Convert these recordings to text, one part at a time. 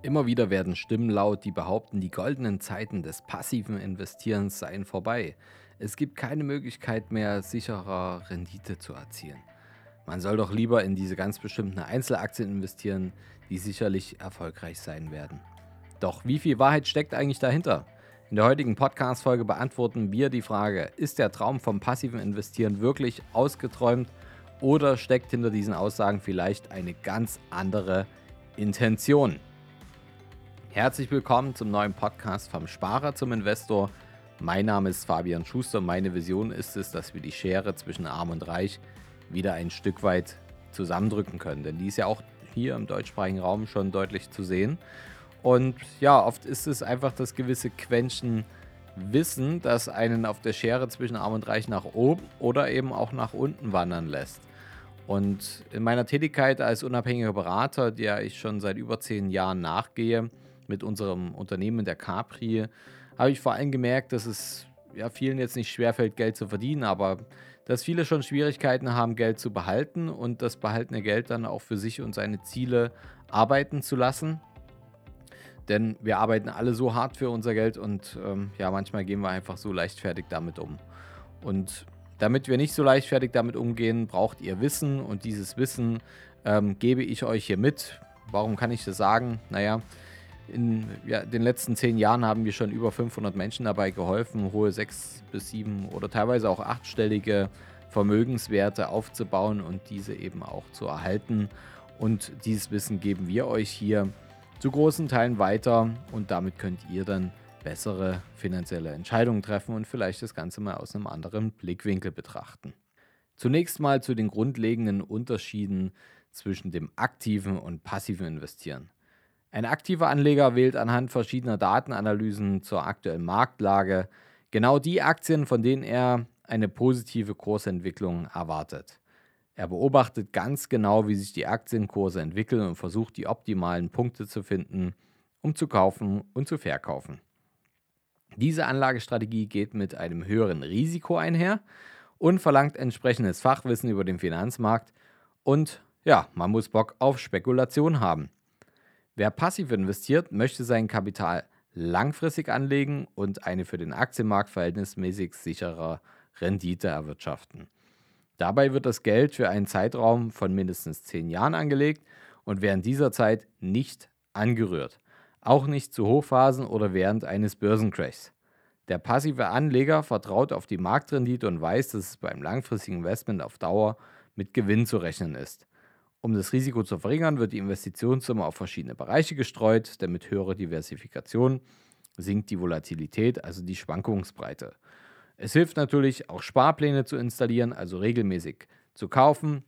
Immer wieder werden Stimmen laut, die behaupten, die goldenen Zeiten des passiven Investierens seien vorbei. Es gibt keine Möglichkeit mehr, sicherer Rendite zu erzielen. Man soll doch lieber in diese ganz bestimmten Einzelaktien investieren, die sicherlich erfolgreich sein werden. Doch wie viel Wahrheit steckt eigentlich dahinter? In der heutigen Podcast-Folge beantworten wir die Frage: Ist der Traum vom passiven Investieren wirklich ausgeträumt oder steckt hinter diesen Aussagen vielleicht eine ganz andere Intention? Herzlich willkommen zum neuen Podcast vom Sparer zum Investor. Mein Name ist Fabian Schuster. Meine Vision ist es, dass wir die Schere zwischen Arm und Reich wieder ein Stück weit zusammendrücken können. Denn die ist ja auch hier im deutschsprachigen Raum schon deutlich zu sehen. Und ja, oft ist es einfach das gewisse Quäntchen Wissen, das einen auf der Schere zwischen Arm und Reich nach oben oder eben auch nach unten wandern lässt. Und in meiner Tätigkeit als unabhängiger Berater, der ich schon seit über zehn Jahren nachgehe, mit unserem Unternehmen der Capri, habe ich vor allem gemerkt, dass es ja, vielen jetzt nicht schwerfällt, Geld zu verdienen, aber dass viele schon Schwierigkeiten haben, Geld zu behalten und das behaltene Geld dann auch für sich und seine Ziele arbeiten zu lassen. Denn wir arbeiten alle so hart für unser Geld und ähm, ja, manchmal gehen wir einfach so leichtfertig damit um. Und damit wir nicht so leichtfertig damit umgehen, braucht ihr Wissen und dieses Wissen ähm, gebe ich euch hier mit. Warum kann ich das sagen? Naja, in ja, den letzten zehn Jahren haben wir schon über 500 Menschen dabei geholfen, hohe sechs bis sieben oder teilweise auch achtstellige Vermögenswerte aufzubauen und diese eben auch zu erhalten. Und dieses Wissen geben wir euch hier zu großen Teilen weiter und damit könnt ihr dann bessere finanzielle Entscheidungen treffen und vielleicht das Ganze mal aus einem anderen Blickwinkel betrachten. Zunächst mal zu den grundlegenden Unterschieden zwischen dem aktiven und passiven Investieren. Ein aktiver Anleger wählt anhand verschiedener Datenanalysen zur aktuellen Marktlage genau die Aktien, von denen er eine positive Kursentwicklung erwartet. Er beobachtet ganz genau, wie sich die Aktienkurse entwickeln und versucht die optimalen Punkte zu finden, um zu kaufen und zu verkaufen. Diese Anlagestrategie geht mit einem höheren Risiko einher und verlangt entsprechendes Fachwissen über den Finanzmarkt und ja, man muss Bock auf Spekulation haben. Wer passiv investiert, möchte sein Kapital langfristig anlegen und eine für den Aktienmarkt verhältnismäßig sichere Rendite erwirtschaften. Dabei wird das Geld für einen Zeitraum von mindestens 10 Jahren angelegt und während dieser Zeit nicht angerührt, auch nicht zu Hochphasen oder während eines Börsencrashs. Der passive Anleger vertraut auf die Marktrendite und weiß, dass es beim langfristigen Investment auf Dauer mit Gewinn zu rechnen ist. Um das Risiko zu verringern, wird die Investitionssumme auf verschiedene Bereiche gestreut, denn mit höherer Diversifikation sinkt die Volatilität, also die Schwankungsbreite. Es hilft natürlich auch Sparpläne zu installieren, also regelmäßig zu kaufen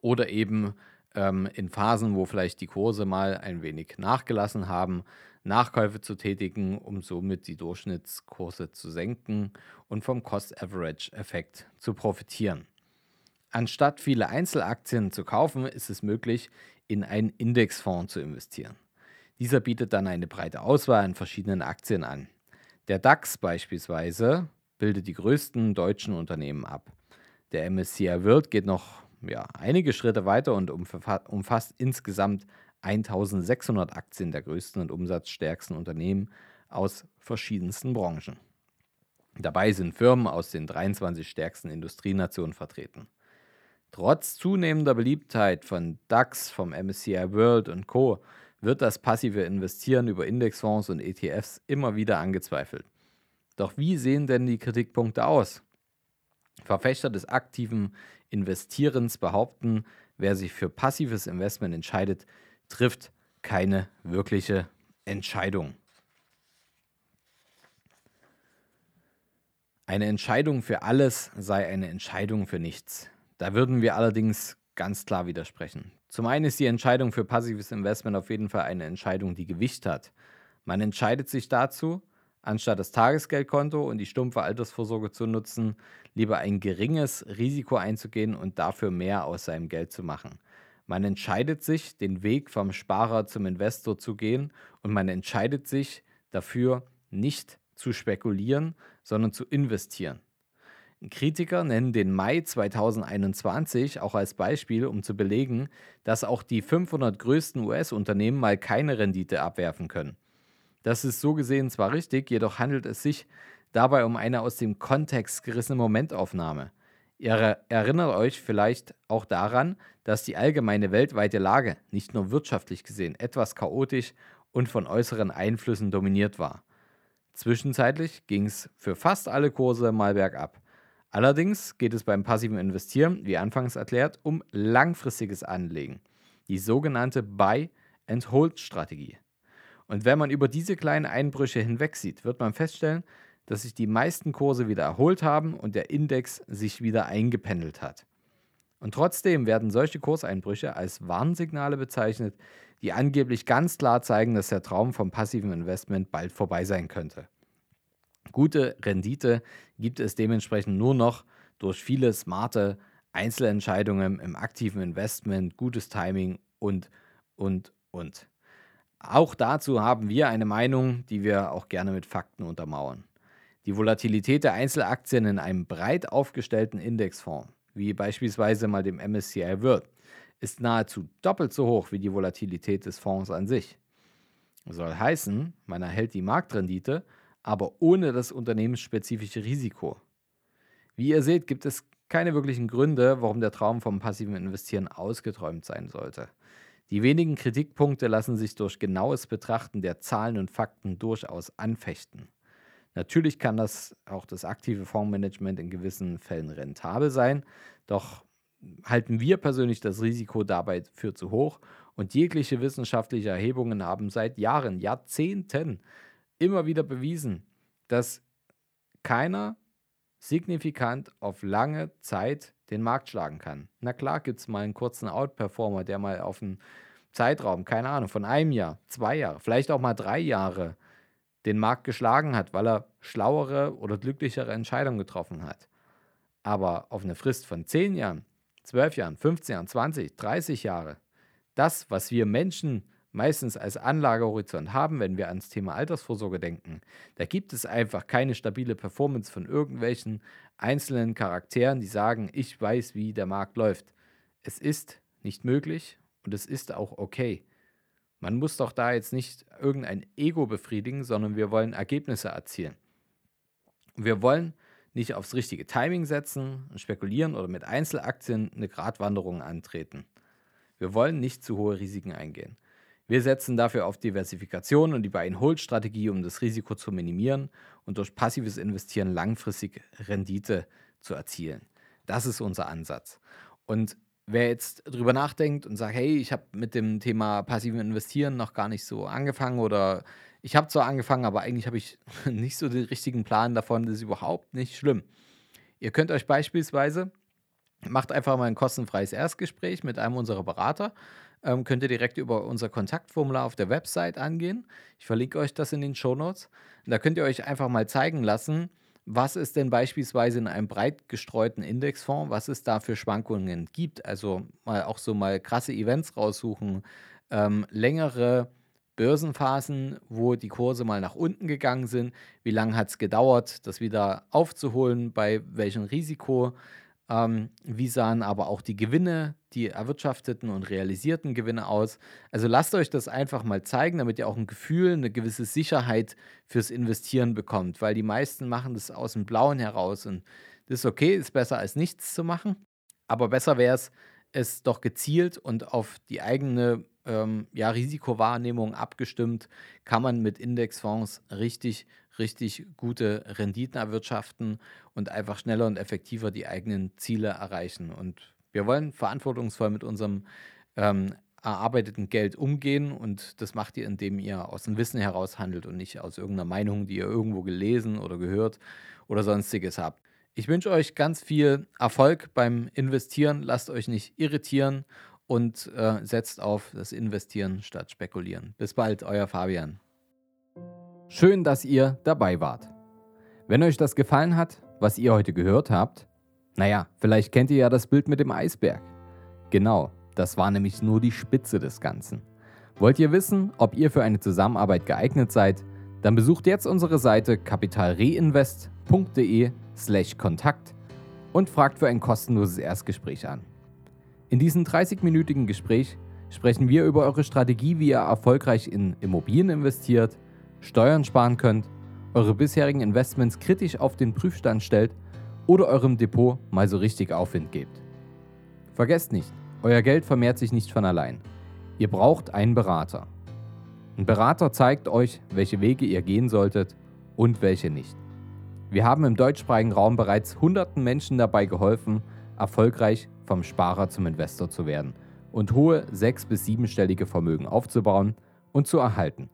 oder eben ähm, in Phasen, wo vielleicht die Kurse mal ein wenig nachgelassen haben, Nachkäufe zu tätigen, um somit die Durchschnittskurse zu senken und vom Cost-Average-Effekt zu profitieren. Anstatt viele Einzelaktien zu kaufen, ist es möglich, in einen Indexfonds zu investieren. Dieser bietet dann eine breite Auswahl an verschiedenen Aktien an. Der DAX beispielsweise bildet die größten deutschen Unternehmen ab. Der MSCI World geht noch ja, einige Schritte weiter und umfasst insgesamt 1600 Aktien der größten und umsatzstärksten Unternehmen aus verschiedensten Branchen. Dabei sind Firmen aus den 23 stärksten Industrienationen vertreten. Trotz zunehmender Beliebtheit von DAX, vom MSCI World und Co. wird das passive Investieren über Indexfonds und ETFs immer wieder angezweifelt. Doch wie sehen denn die Kritikpunkte aus? Verfechter des aktiven Investierens behaupten, wer sich für passives Investment entscheidet, trifft keine wirkliche Entscheidung. Eine Entscheidung für alles sei eine Entscheidung für nichts. Da würden wir allerdings ganz klar widersprechen. Zum einen ist die Entscheidung für passives Investment auf jeden Fall eine Entscheidung, die Gewicht hat. Man entscheidet sich dazu, anstatt das Tagesgeldkonto und die stumpfe Altersvorsorge zu nutzen, lieber ein geringes Risiko einzugehen und dafür mehr aus seinem Geld zu machen. Man entscheidet sich, den Weg vom Sparer zum Investor zu gehen und man entscheidet sich dafür, nicht zu spekulieren, sondern zu investieren. Kritiker nennen den Mai 2021 auch als Beispiel, um zu belegen, dass auch die 500 größten US-Unternehmen mal keine Rendite abwerfen können. Das ist so gesehen zwar richtig, jedoch handelt es sich dabei um eine aus dem Kontext gerissene Momentaufnahme. Ihr erinnert euch vielleicht auch daran, dass die allgemeine weltweite Lage, nicht nur wirtschaftlich gesehen, etwas chaotisch und von äußeren Einflüssen dominiert war. Zwischenzeitlich ging es für fast alle Kurse mal bergab. Allerdings geht es beim passiven Investieren, wie anfangs erklärt, um langfristiges Anlegen, die sogenannte Buy-and-Hold-Strategie. Und wenn man über diese kleinen Einbrüche hinwegsieht, wird man feststellen, dass sich die meisten Kurse wieder erholt haben und der Index sich wieder eingependelt hat. Und trotzdem werden solche Kurseinbrüche als Warnsignale bezeichnet, die angeblich ganz klar zeigen, dass der Traum vom passiven Investment bald vorbei sein könnte. Gute Rendite gibt es dementsprechend nur noch durch viele smarte Einzelentscheidungen im aktiven Investment, gutes Timing und, und, und. Auch dazu haben wir eine Meinung, die wir auch gerne mit Fakten untermauern. Die Volatilität der Einzelaktien in einem breit aufgestellten Indexfonds, wie beispielsweise mal dem MSCI World, ist nahezu doppelt so hoch wie die Volatilität des Fonds an sich. Soll heißen, man erhält die Marktrendite, aber ohne das unternehmensspezifische Risiko. Wie ihr seht, gibt es keine wirklichen Gründe, warum der Traum vom passiven Investieren ausgeträumt sein sollte. Die wenigen Kritikpunkte lassen sich durch genaues Betrachten der Zahlen und Fakten durchaus anfechten. Natürlich kann das auch das aktive Fondsmanagement in gewissen Fällen rentabel sein, doch halten wir persönlich das Risiko dabei für zu hoch und jegliche wissenschaftliche Erhebungen haben seit Jahren, Jahrzehnten immer wieder bewiesen, dass keiner signifikant auf lange Zeit den Markt schlagen kann. Na klar gibt es mal einen kurzen Outperformer, der mal auf einen Zeitraum, keine Ahnung, von einem Jahr, zwei Jahre, vielleicht auch mal drei Jahre den Markt geschlagen hat, weil er schlauere oder glücklichere Entscheidungen getroffen hat. Aber auf eine Frist von 10 Jahren, 12 Jahren, 15 Jahren, 20, 30 Jahre, das, was wir Menschen meistens als Anlagehorizont haben, wenn wir ans Thema Altersvorsorge denken, da gibt es einfach keine stabile Performance von irgendwelchen einzelnen Charakteren, die sagen, ich weiß, wie der Markt läuft. Es ist nicht möglich und es ist auch okay. Man muss doch da jetzt nicht irgendein Ego befriedigen, sondern wir wollen Ergebnisse erzielen. Wir wollen nicht aufs richtige Timing setzen, spekulieren oder mit Einzelaktien eine Gratwanderung antreten. Wir wollen nicht zu hohe Risiken eingehen. Wir setzen dafür auf Diversifikation und die Buy-and-Hold-Strategie, um das Risiko zu minimieren und durch passives Investieren langfristig Rendite zu erzielen. Das ist unser Ansatz. Und wer jetzt drüber nachdenkt und sagt, hey, ich habe mit dem Thema passiven Investieren noch gar nicht so angefangen oder ich habe zwar angefangen, aber eigentlich habe ich nicht so den richtigen Plan davon, das ist überhaupt nicht schlimm. Ihr könnt euch beispielsweise, macht einfach mal ein kostenfreies Erstgespräch mit einem unserer Berater, ähm, könnt ihr direkt über unser Kontaktformular auf der Website angehen. Ich verlinke euch das in den Show Notes. Da könnt ihr euch einfach mal zeigen lassen, was es denn beispielsweise in einem breit gestreuten Indexfonds, was es da für Schwankungen gibt. Also mal auch so mal krasse Events raussuchen, ähm, längere Börsenphasen, wo die Kurse mal nach unten gegangen sind. Wie lange hat es gedauert, das wieder aufzuholen, bei welchem Risiko? Ähm, wie sahen aber auch die Gewinne, die erwirtschafteten und realisierten Gewinne aus? Also lasst euch das einfach mal zeigen, damit ihr auch ein Gefühl, eine gewisse Sicherheit fürs Investieren bekommt, weil die meisten machen das aus dem Blauen heraus und das ist okay, ist besser als nichts zu machen, aber besser wäre es, es doch gezielt und auf die eigene ähm, ja, Risikowahrnehmung abgestimmt, kann man mit Indexfonds richtig richtig gute Renditen erwirtschaften und einfach schneller und effektiver die eigenen Ziele erreichen. Und wir wollen verantwortungsvoll mit unserem ähm, erarbeiteten Geld umgehen und das macht ihr, indem ihr aus dem Wissen heraus handelt und nicht aus irgendeiner Meinung, die ihr irgendwo gelesen oder gehört oder sonstiges habt. Ich wünsche euch ganz viel Erfolg beim Investieren. Lasst euch nicht irritieren und äh, setzt auf das Investieren statt Spekulieren. Bis bald, euer Fabian. Schön, dass ihr dabei wart. Wenn euch das gefallen hat, was ihr heute gehört habt, naja, vielleicht kennt ihr ja das Bild mit dem Eisberg. Genau, das war nämlich nur die Spitze des Ganzen. Wollt ihr wissen, ob ihr für eine Zusammenarbeit geeignet seid? Dann besucht jetzt unsere Seite kapitalreinvest.de slash Kontakt und fragt für ein kostenloses Erstgespräch an. In diesem 30-minütigen Gespräch sprechen wir über eure Strategie, wie ihr erfolgreich in Immobilien investiert, Steuern sparen könnt, eure bisherigen Investments kritisch auf den Prüfstand stellt oder eurem Depot mal so richtig Aufwind gebt. Vergesst nicht, euer Geld vermehrt sich nicht von allein. Ihr braucht einen Berater. Ein Berater zeigt euch, welche Wege ihr gehen solltet und welche nicht. Wir haben im deutschsprachigen Raum bereits hunderten Menschen dabei geholfen, erfolgreich vom Sparer zum Investor zu werden und hohe sechs- bis siebenstellige Vermögen aufzubauen und zu erhalten.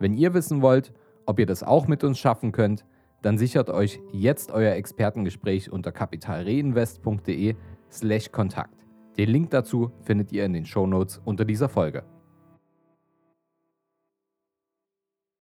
Wenn ihr wissen wollt, ob ihr das auch mit uns schaffen könnt, dann sichert euch jetzt euer Expertengespräch unter kapitalreinvest.de/kontakt. Den Link dazu findet ihr in den Shownotes unter dieser Folge.